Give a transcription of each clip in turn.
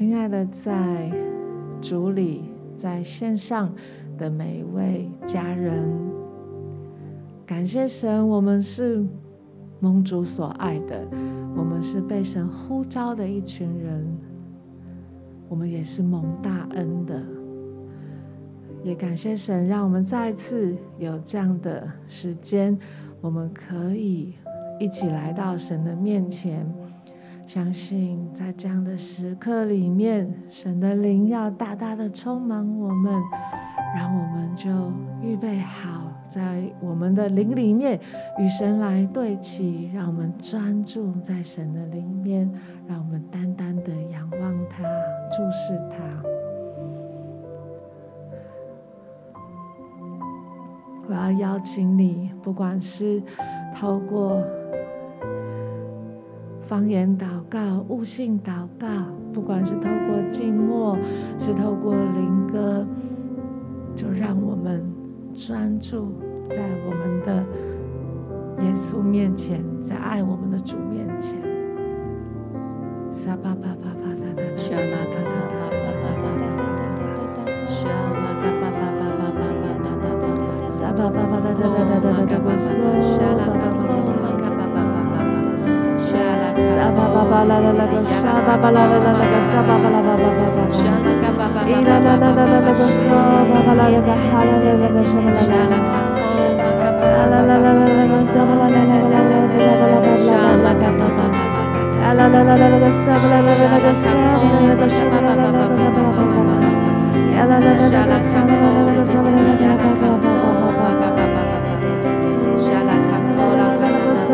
亲爱的在主里在线上的每一位家人，感谢神，我们是盟主所爱的，我们是被神呼召的一群人。我们也是蒙大恩的，也感谢神，让我们再次有这样的时间，我们可以一起来到神的面前。相信在这样的时刻里面，神的灵要大大的充满我们，让我们就预备好，在我们的灵里面与神来对齐，让我们专注在神的里面，让我们单单的仰望他，注视他。我要邀请你，不管是透过方言祷告、悟性祷告，不管是透过静默，是透过灵歌，就让我们专注在我们的耶稣面前，在爱我们的主面前。撒巴巴巴巴撒达达，需要玛卡巴达巴巴巴巴巴巴，需要玛卡巴巴巴巴巴巴巴达巴，撒巴巴巴达达巴达巴达，巴卡巴。Shabbat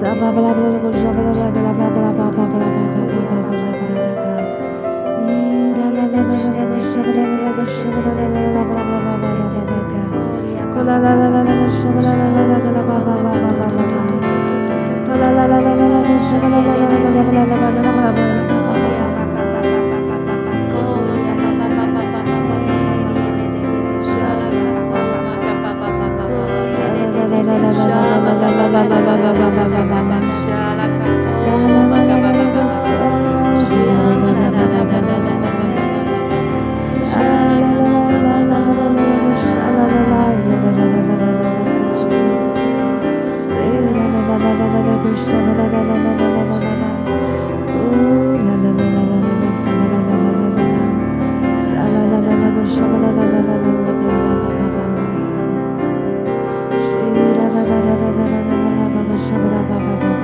Sababla bla bla bla bla bla bla bla bla bla bla bla bla bla bla Shama, Shabbat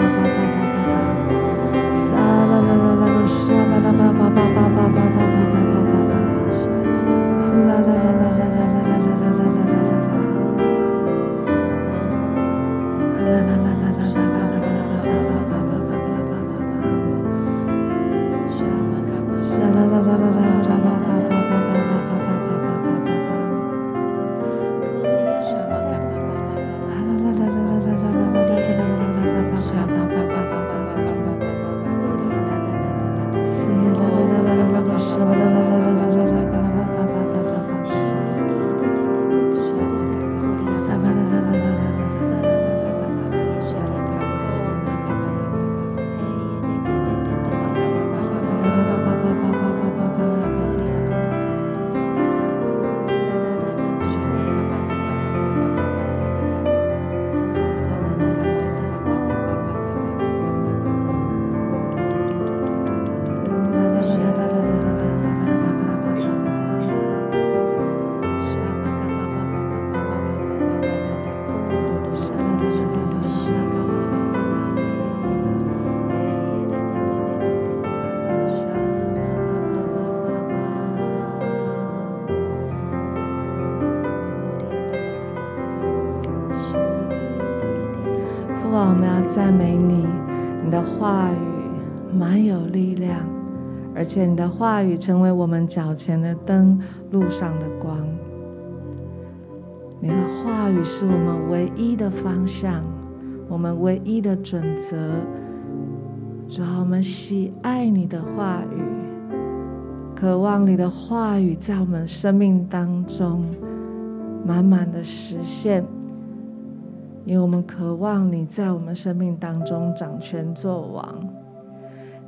而且你的话语成为我们脚前的灯，路上的光。你的话语是我们唯一的方向，我们唯一的准则。主要我们喜爱你的话语，渴望你的话语在我们生命当中满满的实现，因为我们渴望你在我们生命当中掌权作王。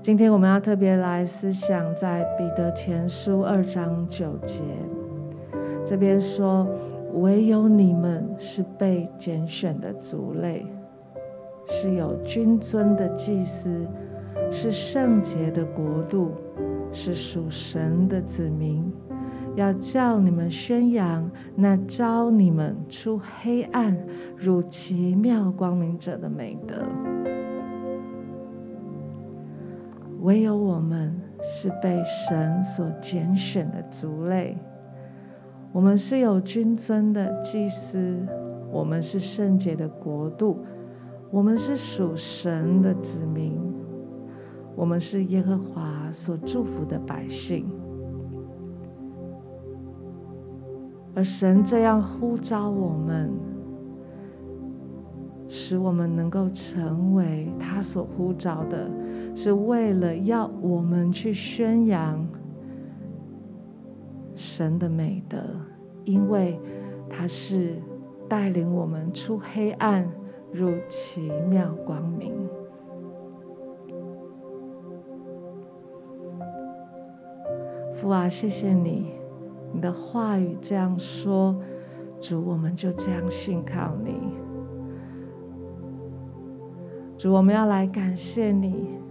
今天我们要特别来思想在彼得前书二章九节，这边说：“唯有你们是被拣选的族类，是有君尊的祭司，是圣洁的国度，是属神的子民。”要叫你们宣扬那招你们出黑暗入奇妙光明者的美德。唯有我们是被神所拣选的族类，我们是有君尊的祭司，我们是圣洁的国度，我们是属神的子民，我们是耶和华所祝福的百姓。而神这样呼召我们，使我们能够成为他所呼召的。是为了要我们去宣扬神的美德，因为他是带领我们出黑暗，入奇妙光明。父啊，谢谢你，你的话语这样说，主，我们就这样信靠你。主，我们要来感谢你。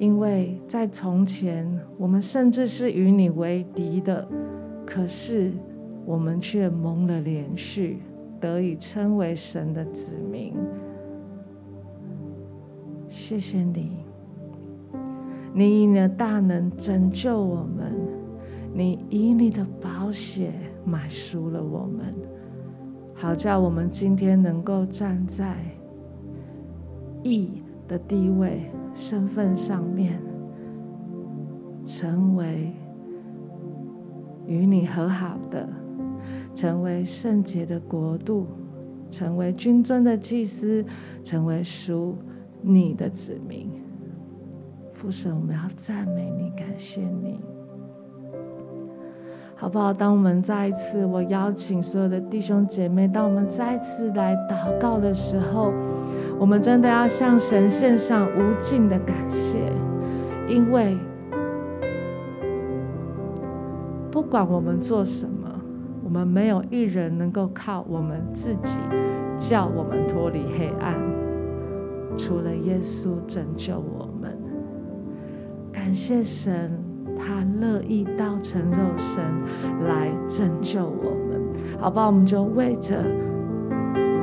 因为在从前，我们甚至是与你为敌的，可是我们却蒙了连续，得以称为神的子民。谢谢你，你以你的大能拯救我们，你以你的宝血买赎了我们，好叫我们今天能够站在义的地位。身份上面成为与你和好的，成为圣洁的国度，成为军尊的祭司，成为属你的子民。父神，我们要赞美你，感谢你。好不好？当我们再一次，我邀请所有的弟兄姐妹，当我们再次来祷告的时候。我们真的要向神献上无尽的感谢，因为不管我们做什么，我们没有一人能够靠我们自己叫我们脱离黑暗，除了耶稣拯救我们。感谢神，他乐意道成肉身来拯救我们，好吧？我们就为着。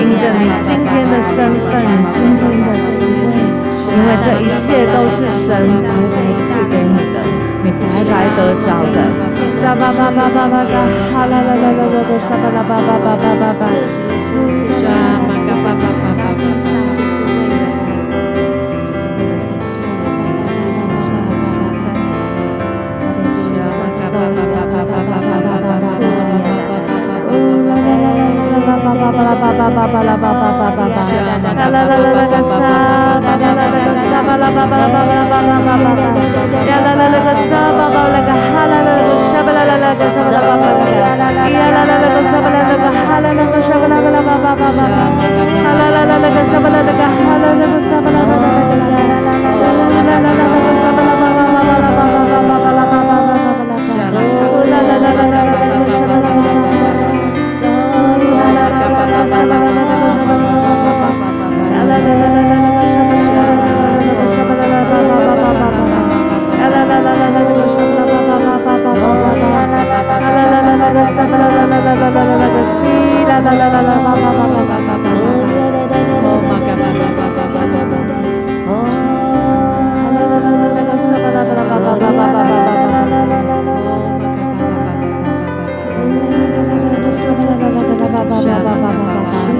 因着你今天的身份，你今天的地位，因为这一切都是神白白赐给你的，你白白得着的。沙巴巴巴巴巴巴，哈啦啦啦啦啦，沙巴啦巴巴巴巴巴巴巴，沙巴。la la la la Shabba,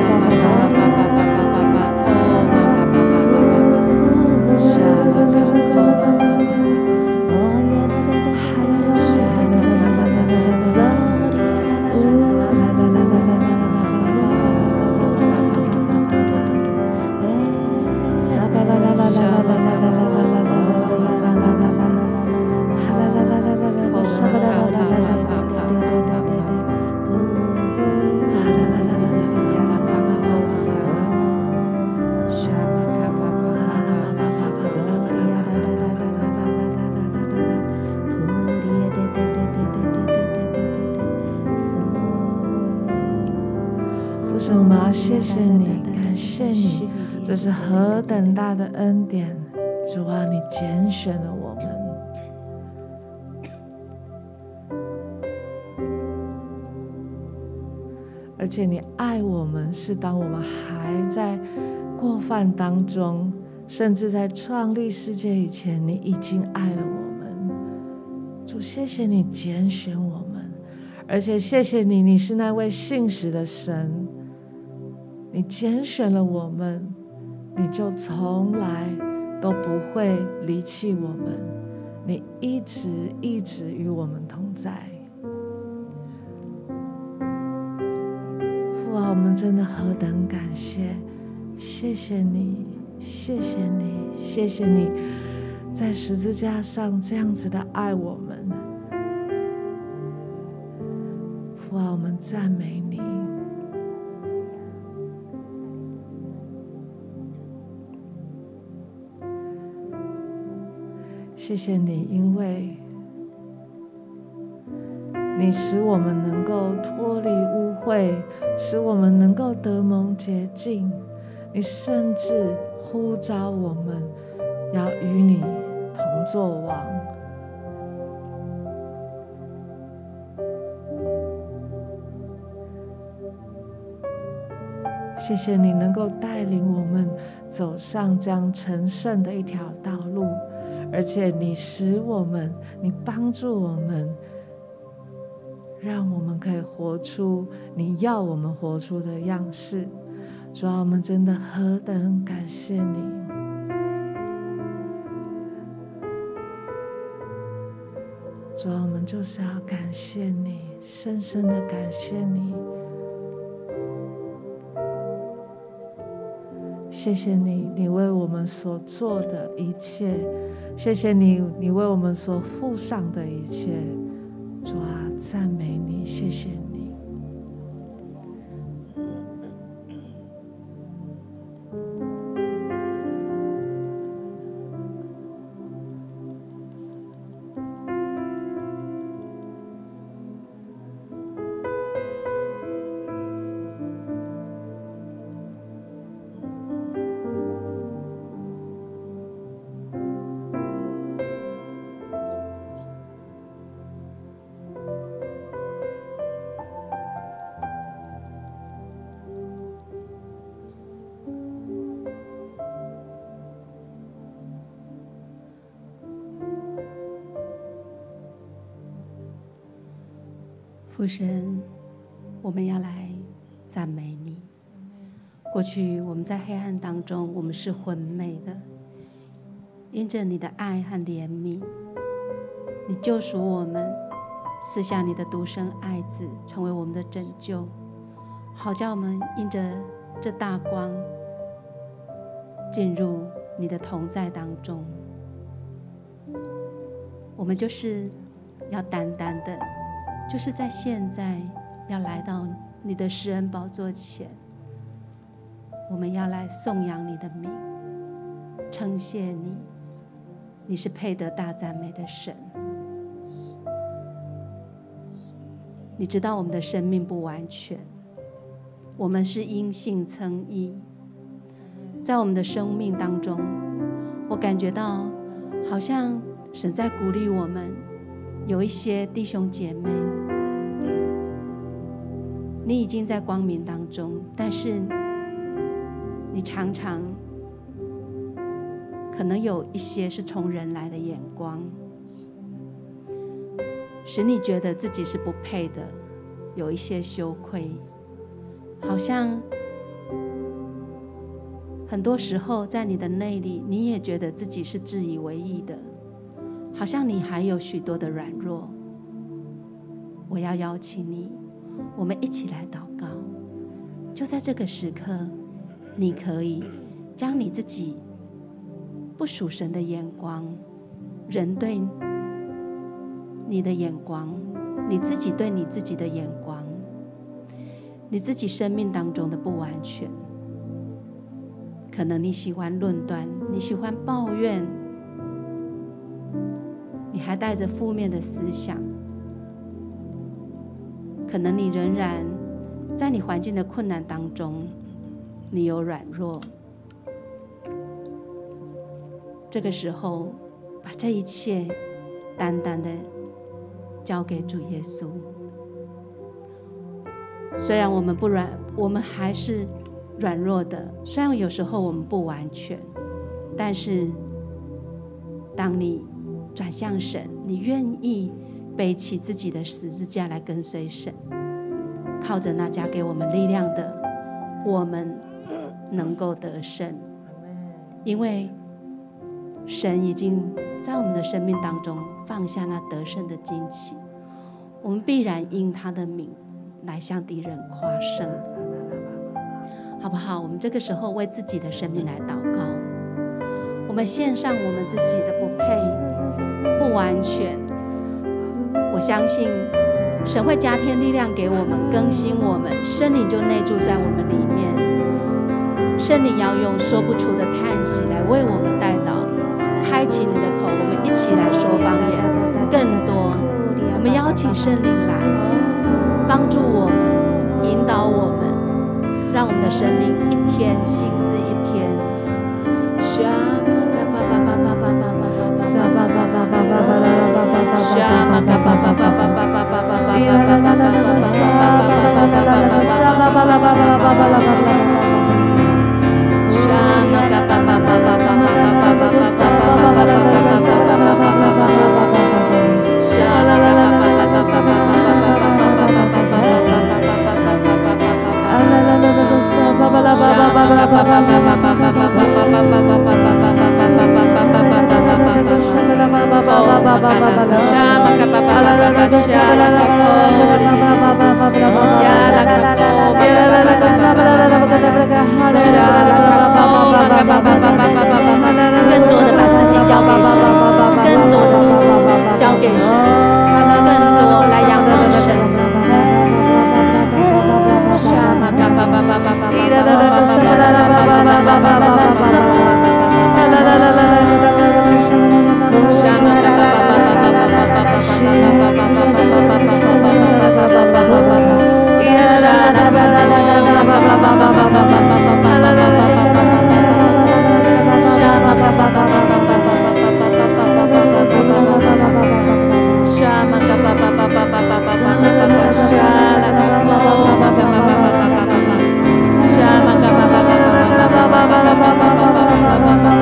谢你，感谢你，这是何等大的恩典！主啊，你拣选了我们，而且你爱我们，是当我们还在过犯当中，甚至在创立世界以前，你已经爱了我们。主，谢谢你拣选我们，而且谢谢你，你是那位信实的神。你拣选了我们，你就从来都不会离弃我们，你一直一直与我们同在。父啊，我们真的何等感谢！谢谢你，谢谢你，谢谢你在十字架上这样子的爱我们。父啊，我们赞美你。谢谢你，因为你使我们能够脱离污秽，使我们能够得蒙洁净。你甚至呼召我们要与你同作王。谢谢你能够带领我们走上这样成圣的一条道路。而且你使我们，你帮助我们，让我们可以活出你要我们活出的样式。主啊，我们真的何等感谢你！主啊，我们就是要感谢你，深深的感谢你。谢谢你，你为我们所做的一切。谢谢你，你为我们所付上的一切，主啊，赞美你，谢谢你。父神，我们要来赞美你。过去我们在黑暗当中，我们是昏昧的，因着你的爱和怜悯，你救赎我们，赐下你的独生爱子，成为我们的拯救，好叫我们因着这大光，进入你的同在当中。我们就是要单单的。就是在现在，要来到你的施恩宝座前，我们要来颂扬你的名，称谢你，你是配得大赞美的神。你知道我们的生命不完全，我们是因信称义。在我们的生命当中，我感觉到好像神在鼓励我们，有一些弟兄姐妹，你已经在光明当中，但是你常常可能有一些是从人来的眼光，使你觉得自己是不配的，有一些羞愧，好像。很多时候，在你的内里，你也觉得自己是自以为意的，好像你还有许多的软弱。我要邀请你，我们一起来祷告。就在这个时刻，你可以将你自己不属神的眼光、人对你的眼光、你自己对你自己的眼光、你自己生命当中的不完全。可能你喜欢论断，你喜欢抱怨，你还带着负面的思想。可能你仍然在你环境的困难当中，你有软弱。这个时候，把这一切单单的交给主耶稣。虽然我们不软，我们还是。软弱的，虽然有时候我们不完全，但是当你转向神，你愿意背起自己的十字架来跟随神，靠着那加给我们力量的，我们能够得胜，因为神已经在我们的生命当中放下那得胜的惊奇，我们必然因他的名来向敌人夸胜。好不好？我们这个时候为自己的生命来祷告，我们献上我们自己的不配、不完全。我相信神会加添力量给我们，更新我们，圣灵就内住在我们里面。圣灵要用说不出的叹息来为我们代祷，开启你的口，我们一起来说方言。更多，我们邀请圣灵来帮助我们，引导我们。让我们的生命一天新 Ba ba ba ba ba ba ba ba ba ba ba ba ba ba ba ba ba ba ba p 更多的把自己交给神，更多的自己交给神，更多来仰望神。Shama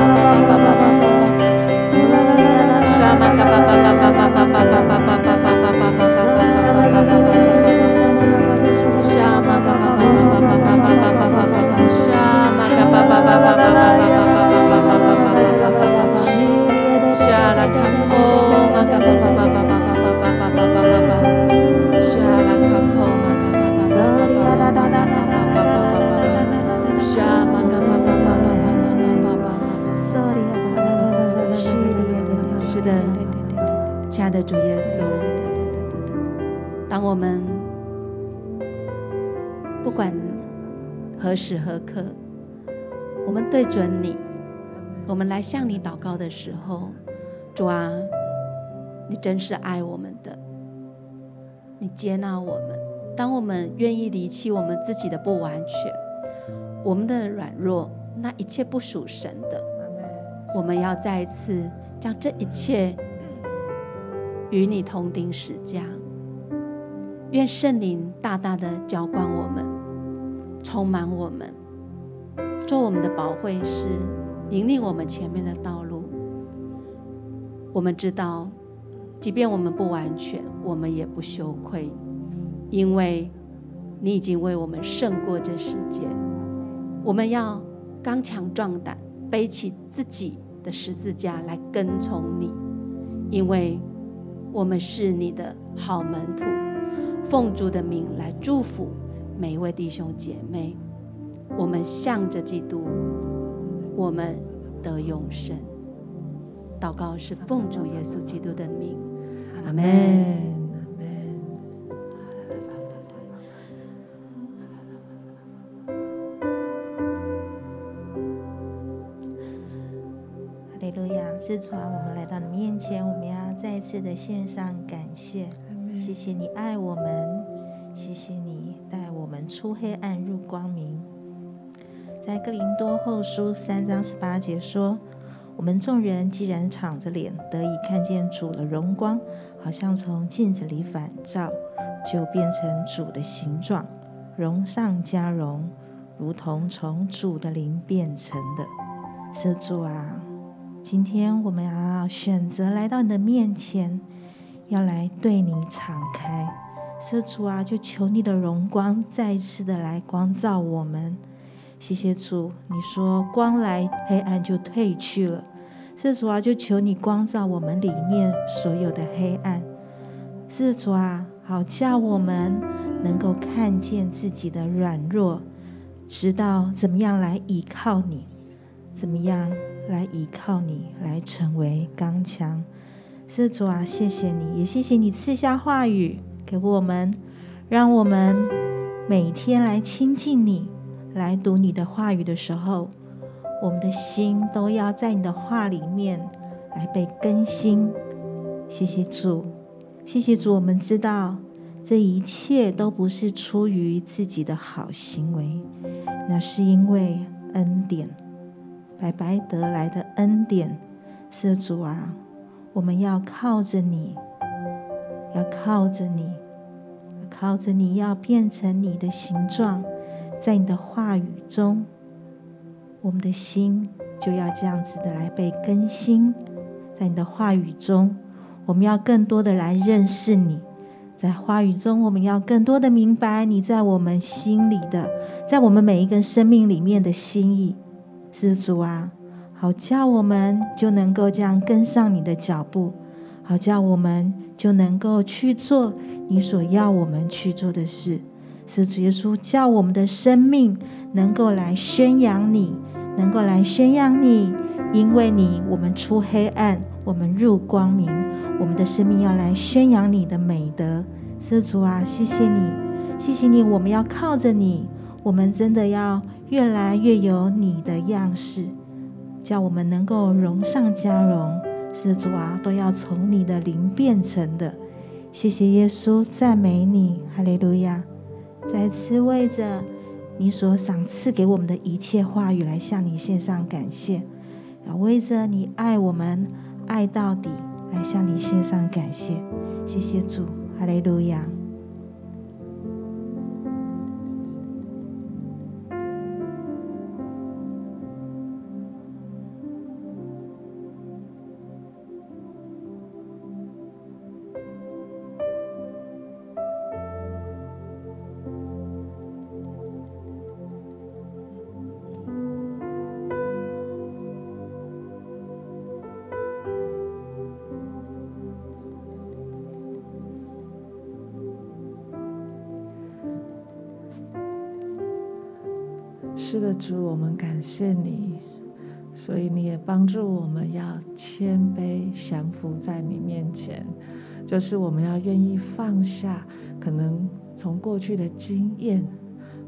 向你祷告的时候，主啊，你真是爱我们的，你接纳我们，当我们愿意离弃我们自己的不完全，我们的软弱，那一切不属神的，我们要再一次将这一切与你同钉十架。愿圣灵大大的浇灌我们，充满我们，做我们的保惠师，引领我们前面的道路。我们知道，即便我们不完全，我们也不羞愧，因为你已经为我们胜过这世界。我们要刚强壮胆，背起自己的十字架来跟从你，因为我们是你的好门徒。奉主的名来祝福每一位弟兄姐妹，我们向着基督，我们得永生。祷告是奉主耶稣基督的名，阿门。阿门。哈利路亚！是主啊，我们来到你面前，我们要再一次的献上感谢。谢谢你爱我们，谢谢你带我们出黑暗入光明。在哥林多后书三章十八节说：“我们众人既然敞着脸得以看见主的荣光，好像从镜子里反照，就变成主的形状，荣上加荣，如同从主的灵变成的。”是主啊，今天我们要选择来到你的面前。要来对你敞开，施主啊，就求你的荣光再一次的来光照我们。谢谢主，你说光来，黑暗就退去了。施主啊，就求你光照我们里面所有的黑暗。施主啊，好叫我们能够看见自己的软弱，知道怎么样来依靠你，怎么样来依靠你，来成为刚强。是主啊，谢谢你，也谢谢你赐下话语给我们，让我们每天来亲近你，来读你的话语的时候，我们的心都要在你的话里面来被更新。谢谢主，谢谢主，我们知道这一切都不是出于自己的好行为，那是因为恩典，白白得来的恩典。是主啊。我们要靠着你，要靠着你，靠着你要变成你的形状，在你的话语中，我们的心就要这样子的来被更新。在你的话语中，我们要更多的来认识你。在话语中，我们要更多的明白你在我们心里的，在我们每一个生命里面的心意。是主啊。好叫我们就能够这样跟上你的脚步，好叫我们就能够去做你所要我们去做的事。是主耶稣叫我们的生命能够来宣扬你，能够来宣扬你，因为你我们出黑暗，我们入光明，我们的生命要来宣扬你的美德。是主啊，谢谢你，谢谢你，我们要靠着你，我们真的要越来越有你的样式。叫我们能够荣上加荣，是主啊，都要从你的灵变成的。谢谢耶稣，赞美你，哈利路亚！再次为着你所赏赐给我们的一切话语来向你献上感谢，要为着你爱我们爱到底来向你献上感谢。谢谢主，哈利路亚。是的，主，我们感谢你，所以你也帮助我们要谦卑降服在你面前，就是我们要愿意放下可能从过去的经验，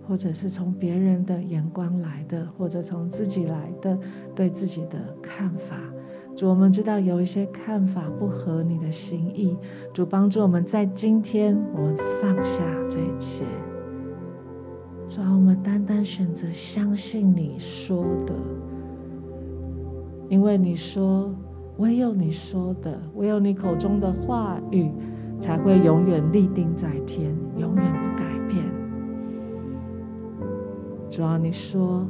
或者是从别人的眼光来的，或者从自己来的对自己的看法，主，我们知道有一些看法不合你的心意，主帮助我们在今天，我们放下这一切。主啊，我们单单选择相信你说的，因为你说，唯有你说的，唯有你口中的话语，才会永远立定在天，永远不改变。主啊，你说，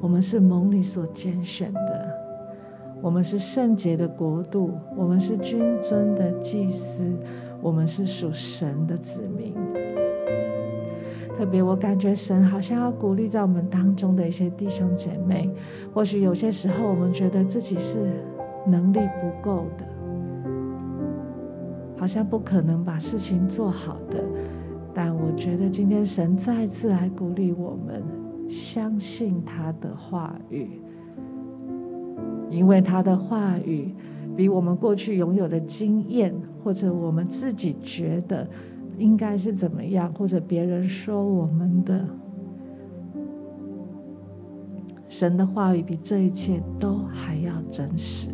我们是蒙你所拣选的。我们是圣洁的国度，我们是君尊的祭司，我们是属神的子民。特别，我感觉神好像要鼓励在我们当中的一些弟兄姐妹。或许有些时候，我们觉得自己是能力不够的，好像不可能把事情做好的。但我觉得今天神再次来鼓励我们，相信他的话语。因为他的话语比我们过去拥有的经验，或者我们自己觉得应该是怎么样，或者别人说我们的，神的话语比这一切都还要真实。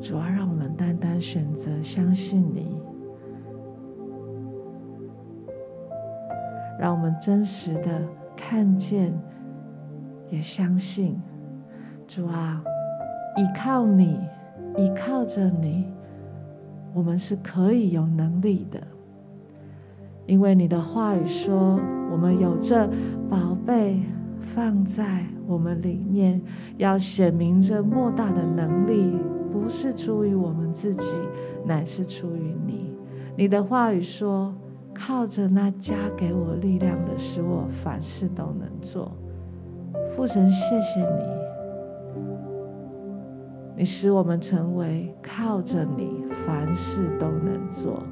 主要让我们单单选择相信你，让我们真实的。看见，也相信，主啊，依靠你，依靠着你，我们是可以有能力的。因为你的话语说，我们有这宝贝放在我们里面，要显明这莫大的能力，不是出于我们自己，乃是出于你。你的话语说。靠着那加给我力量的，使我凡事都能做。父神，谢谢你，你使我们成为靠着你凡事都能做。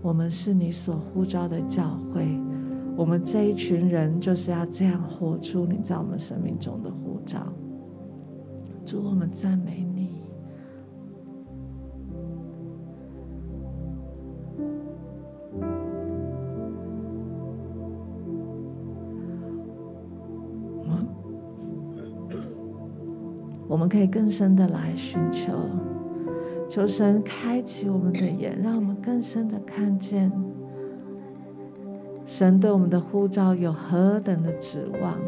我们是你所呼召的教会，我们这一群人就是要这样活出你在我们生命中的呼召。主，我们赞美你。可以更深的来寻求，求神开启我们的眼，让我们更深的看见神对我们的呼召有何等的指望。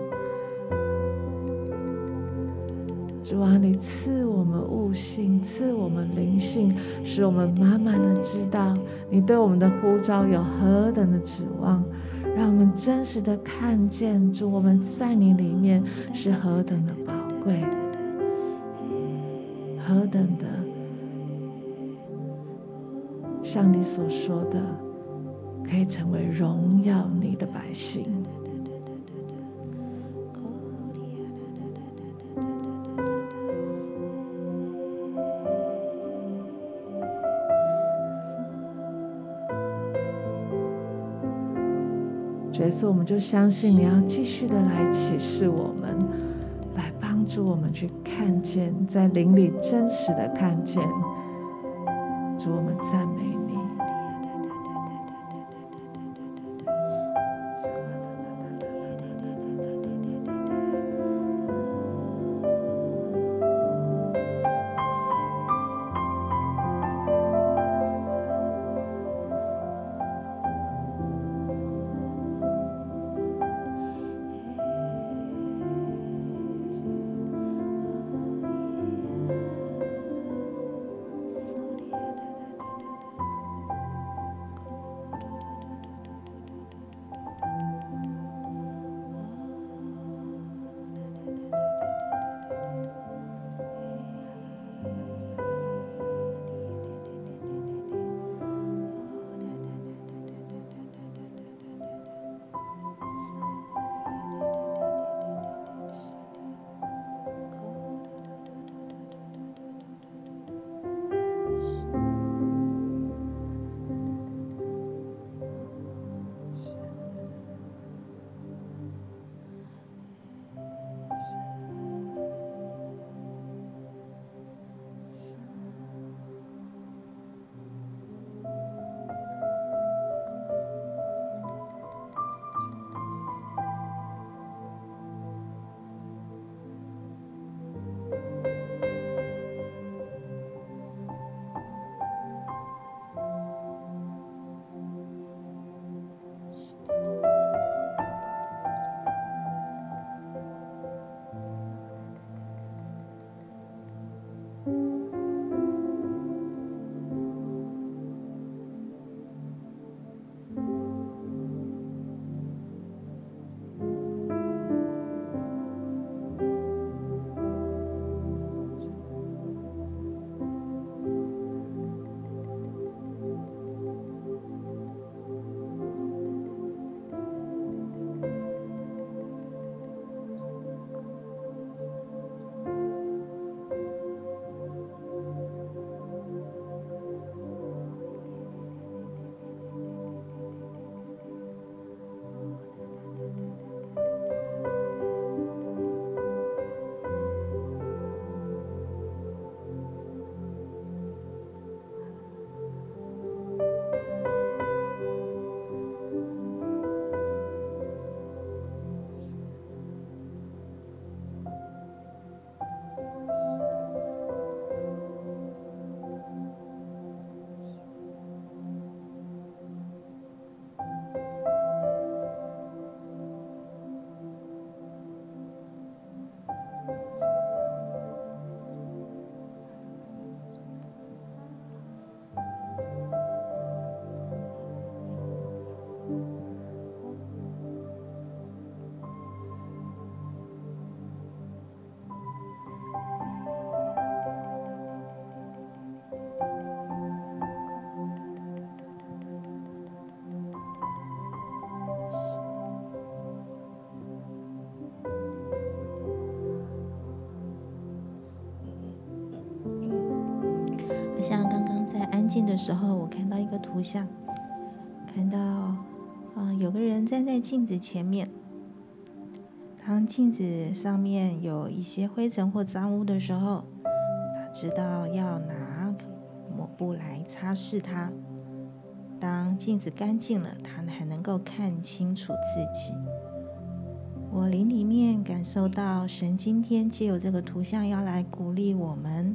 主啊，你赐我们悟性，赐我们灵性，使我们满满的知道你对我们的呼召有何等的指望，让我们真实的看见主，我们在你里面是何等的宝贵。何等的，像你所说的，可以成为荣耀你的百姓。角色，我们就相信你要继续的来启示我们。祝我们去看见，在灵里真实的看见。主，我们赞美的时候，我看到一个图像，看到，嗯、有个人站在镜子前面。当镜子上面有一些灰尘或脏污的时候，他知道要拿抹布来擦拭它。当镜子干净了，他还能够看清楚自己。我灵里面感受到神今天借由这个图像要来鼓励我们，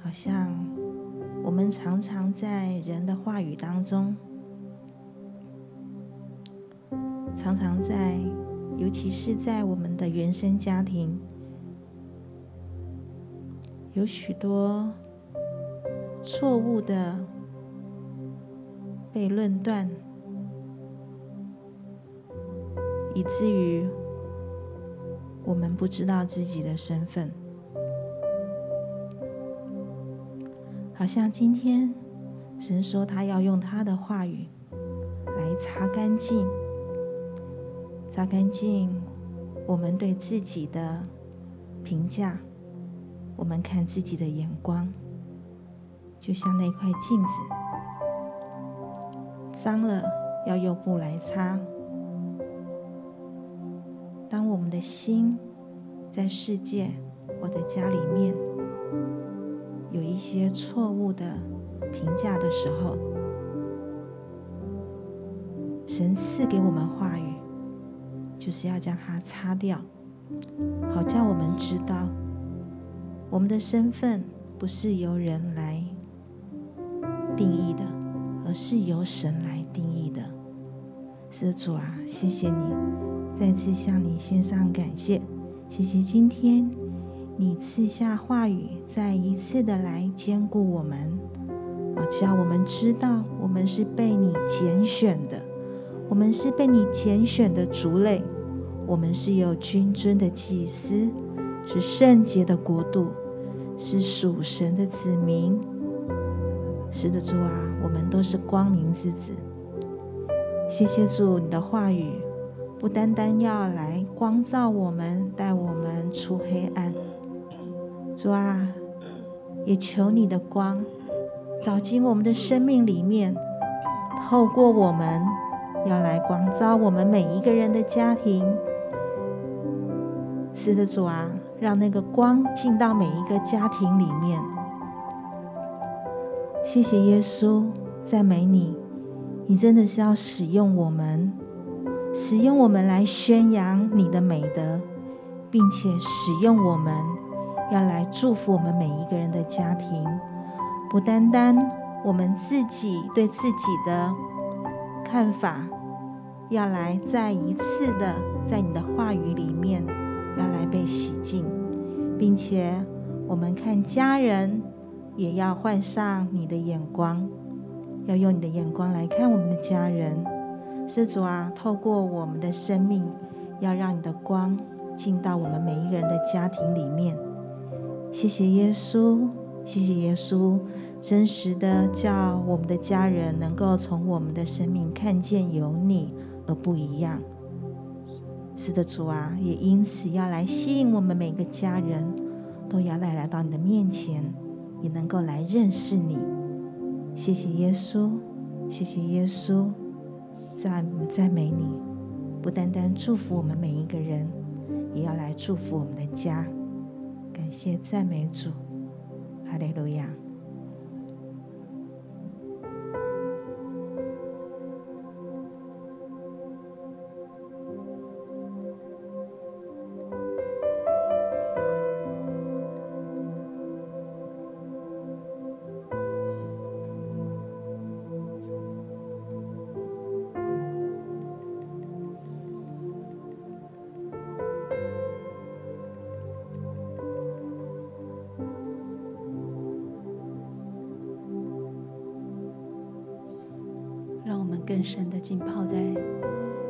好像我们常常在人的话语当中，常常在。尤其是在我们的原生家庭，有许多错误的被论断，以至于我们不知道自己的身份。好像今天神说他要用他的话语来擦干净。擦干净我们对自己的评价，我们看自己的眼光，就像那块镜子，脏了要用布来擦。当我们的心在世界或者家里面有一些错误的评价的时候，神赐给我们话语。就是要将它擦掉，好叫我们知道，我们的身份不是由人来定义的，而是由神来定义的。施主啊，谢谢你，再次向你献上感谢。谢谢今天你赐下话语，再一次的来坚固我们，啊！只要我们知道，我们是被你拣选的。我们是被你拣选的族类，我们是有君尊的祭司，是圣洁的国度，是属神的子民。是的，主啊，我们都是光明之子。谢谢主，你的话语不单单要来光照我们，带我们出黑暗。主啊，也求你的光照进我们的生命里面，透过我们。要来光照我们每一个人的家庭，是的，主啊，让那个光进到每一个家庭里面。谢谢耶稣，赞美你，你真的是要使用我们，使用我们来宣扬你的美德，并且使用我们要来祝福我们每一个人的家庭，不单单我们自己对自己的看法。要来再一次的在你的话语里面，要来被洗净，并且我们看家人也要换上你的眼光，要用你的眼光来看我们的家人。施主啊，透过我们的生命，要让你的光进到我们每一个人的家庭里面。谢谢耶稣，谢谢耶稣，真实的叫我们的家人能够从我们的生命看见有你。而不一样，是的，主啊，也因此要来吸引我们每个家人，都要来来到你的面前，也能够来认识你。谢谢耶稣，谢谢耶稣，赞赞美你，不单单祝福我们每一个人，也要来祝福我们的家。感谢赞美主，哈利路亚。浸泡在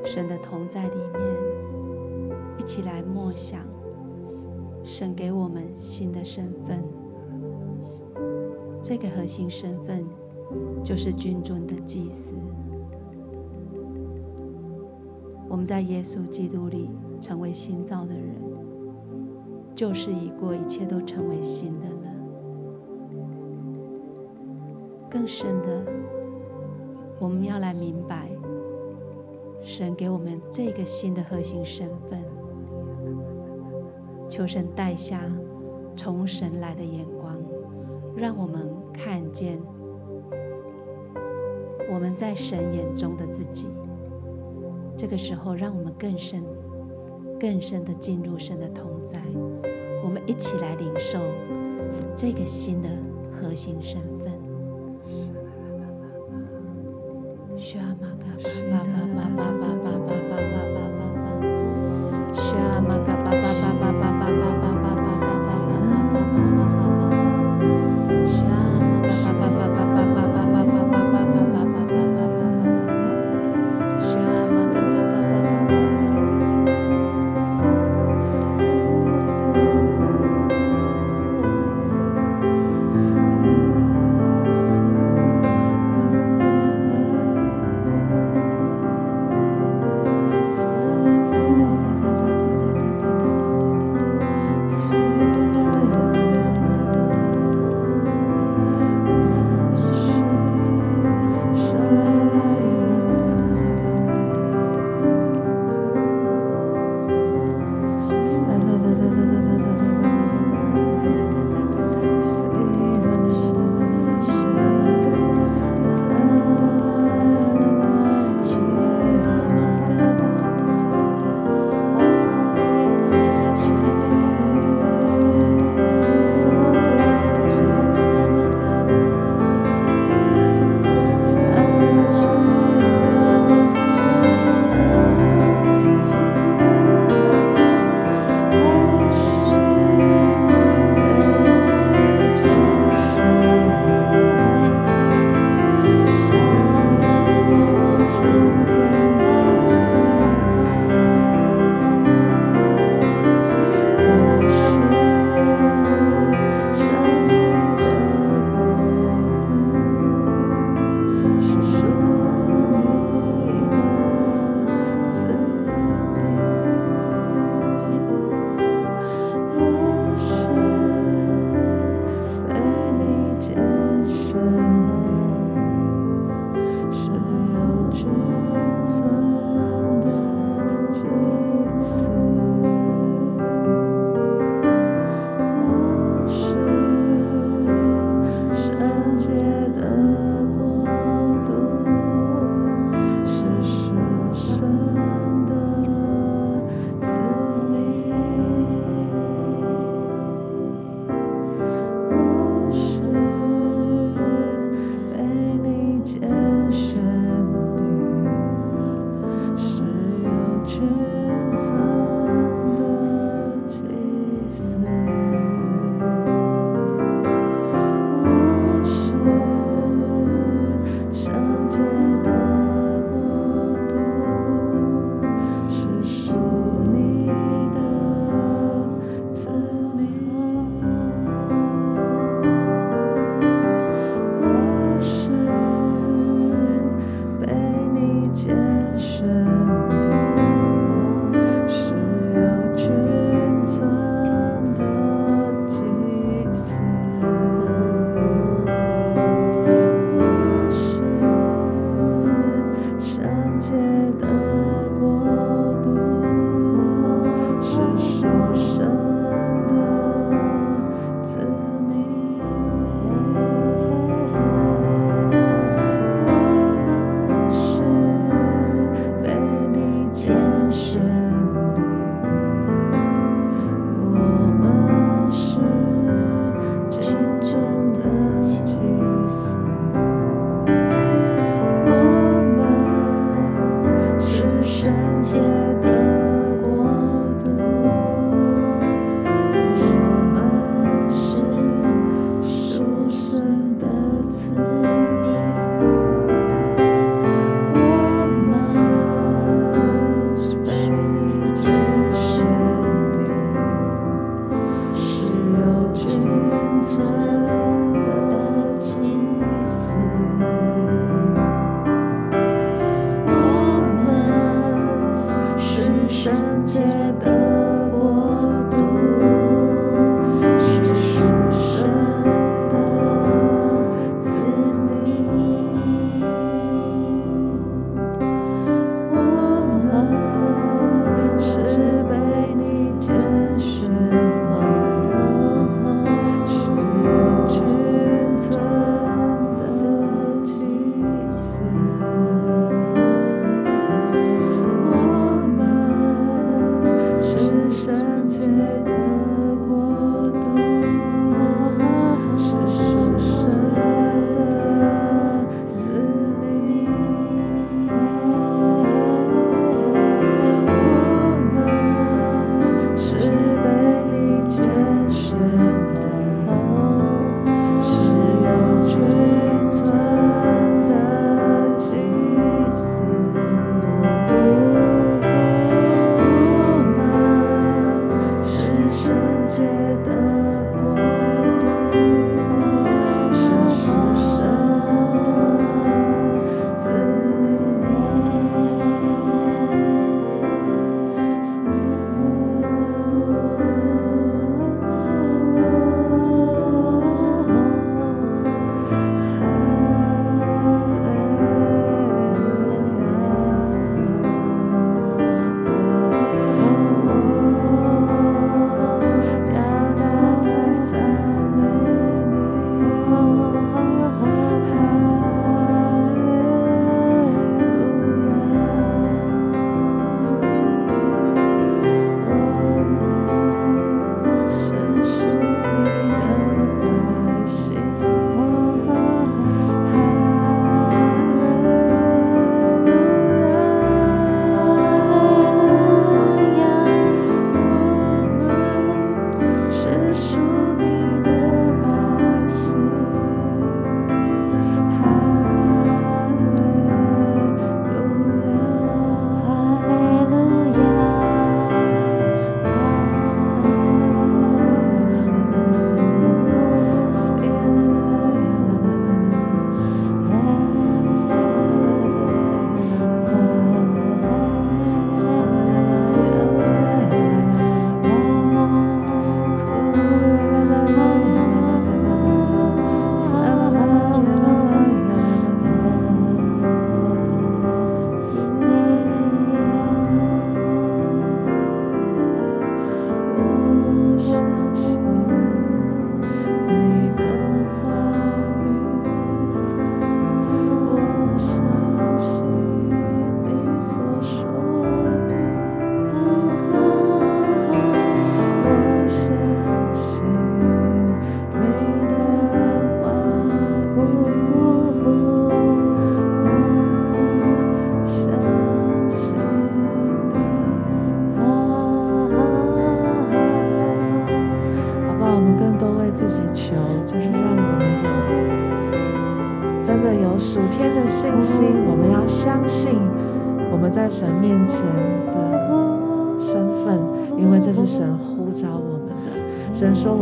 神的同在里面，一起来默想神给我们新的身份。这个核心身份就是君尊的祭司。我们在耶稣基督里成为新造的人，旧事已过，一切都成为新的了。更深的，我们要来明白，神给我们这个新的核心身份。求神带下从神来的眼光，让我们看见我们在神眼中的自己。这个时候，让我们更深、更深的进入神的同在。我们一起来领受这个新的核心身份。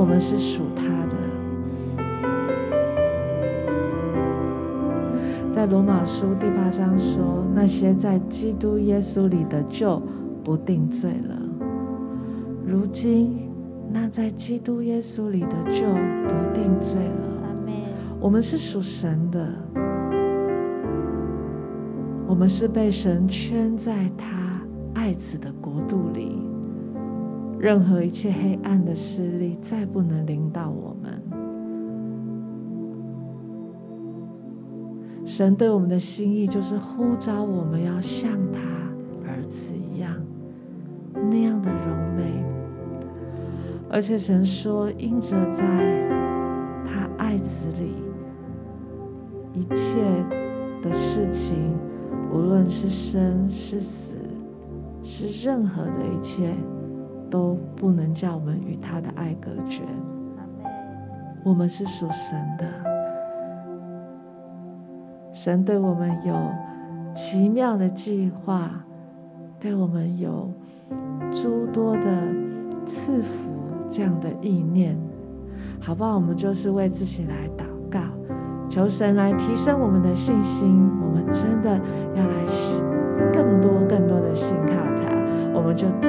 我们是属他的。在罗马书第八章说，那些在基督耶稣里的就不定罪了。如今，那在基督耶稣里的就不定罪了。我们是属神的，我们是被神圈在他爱子的国度里，任何一切黑暗的势力再不能临到我们。神对我们的心意就是呼召我们要像他儿子一样，那样的柔美。而且神说，因着在他爱子里。一切的事情，无论是生是死，是任何的一切，都不能叫我们与他的爱隔绝。我们是属神的，神对我们有奇妙的计划，对我们有诸多的赐福这样的意念，好不好？我们就是为自己来祷告。求神来提升我们的信心，我们真的要来更多更多的信靠他，我们就走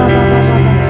Shabba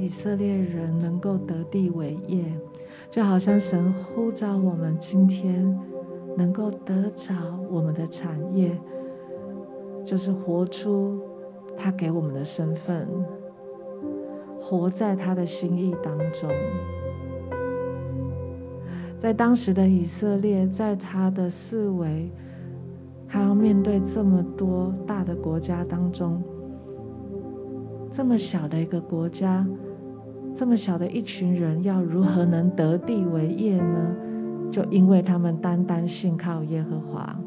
以色列人能够得地为业，就好像神呼召我们今天能够得着我们的产业，就是活出他给我们的身份，活在他的心意当中。在当时的以色列，在他的思维，他要面对这么多大的国家当中，这么小的一个国家，这么小的一群人，要如何能得地为业呢？就因为他们单单信靠耶和华。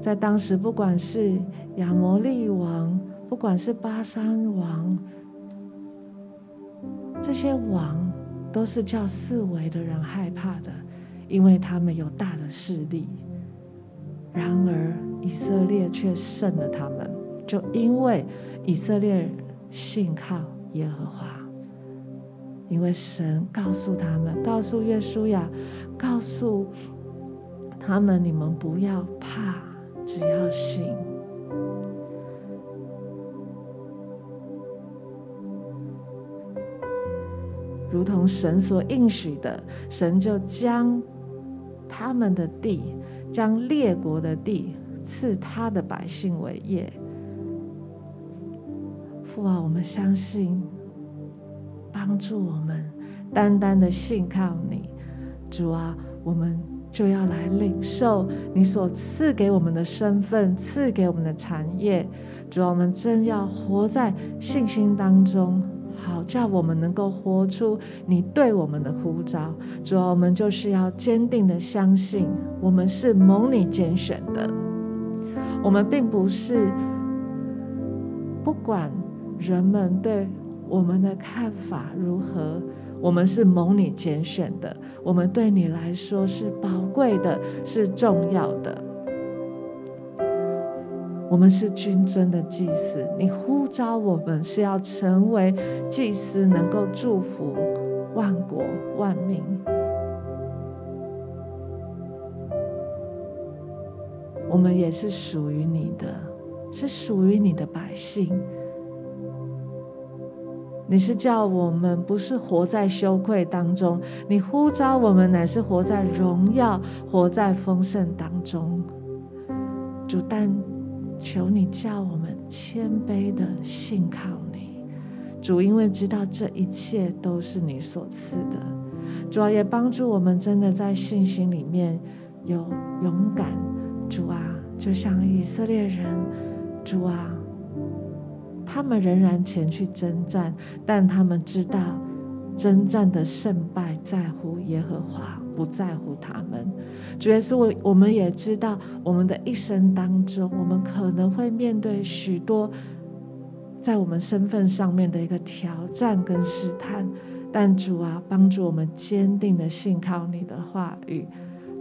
在当时，不管是亚摩利王，不管是巴珊王，这些王。都是叫四围的人害怕的，因为他们有大的势力。然而以色列却胜了他们，就因为以色列信靠耶和华，因为神告诉他们，告诉约书亚，告诉他们：你们不要怕，只要信。如同神所应许的，神就将他们的地，将列国的地赐他的百姓为业。父啊，我们相信，帮助我们，单单的信靠你。主啊，我们就要来领受你所赐给我们的身份，赐给我们的产业。主啊，我们真要活在信心当中。好，叫我们能够活出你对我们的呼召。主啊，我们就是要坚定的相信，我们是蒙你拣选的。我们并不是不管人们对我们的看法如何，我们是蒙你拣选的。我们对你来说是宝贵的，是重要的。我们是君尊的祭司，你呼召我们是要成为祭司，能够祝福万国万民。我们也是属于你的，是属于你的百姓。你是叫我们不是活在羞愧当中，你呼召我们乃是活在荣耀、活在丰盛当中。主但。求你叫我们谦卑的信靠你，主，因为知道这一切都是你所赐的。主啊，也帮助我们真的在信心里面有勇敢。主啊，就像以色列人，主啊，他们仍然前去征战，但他们知道征战的胜败在乎耶和华。不在乎他们，主耶稣，我我们也知道，我们的一生当中，我们可能会面对许多在我们身份上面的一个挑战跟试探，但主啊，帮助我们坚定的信靠你的话语，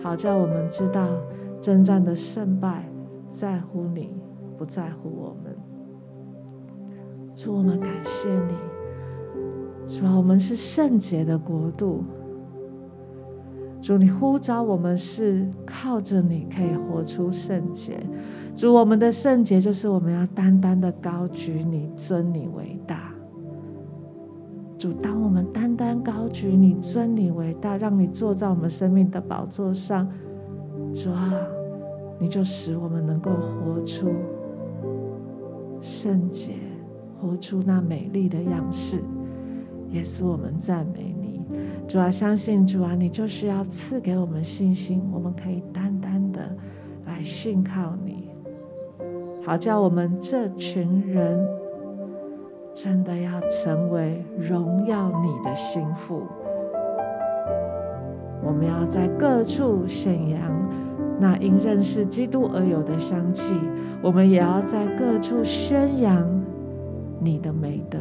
好叫我们知道征战的胜败在乎你，不在乎我们。主，我们感谢你，主啊，我们是圣洁的国度。主，你呼召我们是靠着你可以活出圣洁。主，我们的圣洁就是我们要单单的高举你，尊你为大。主，当我们单单高举你，尊你为大，让你坐在我们生命的宝座上，主啊，你就使我们能够活出圣洁，活出那美丽的样式。耶稣，我们赞美你。主啊，相信主啊，你就是要赐给我们信心，我们可以单单的来信靠你，好叫我们这群人真的要成为荣耀你的心腹。我们要在各处显扬那因认识基督而有的香气，我们也要在各处宣扬你的美德。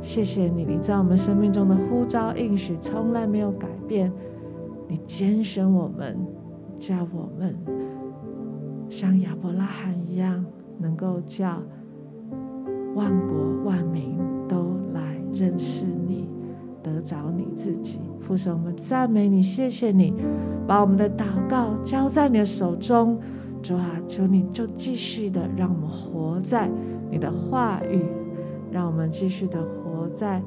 谢谢你，你在我们生命中的呼召应许从来没有改变。你拣选我们，叫我们像亚伯拉罕一样，能够叫万国万民都来认识你，得着你自己。父神，我们赞美你，谢谢你，把我们的祷告交在你的手中。主啊，求你就继续的让我们活在你的话语，让我们继续的活在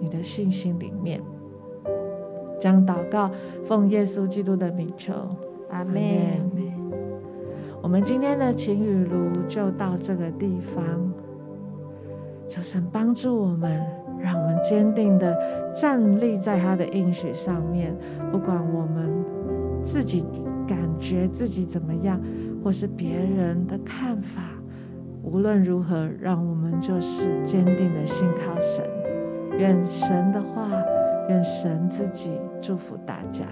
你的信心里面。将祷告奉耶稣基督的名求，阿门。我们今天的晴雨炉就到这个地方，求神帮助我们，让我们坚定的站立在他的应许上面，不管我们自己感觉自己怎么样。或是别人的看法，无论如何，让我们就是坚定的信靠神。愿神的话，愿神自己祝福大家。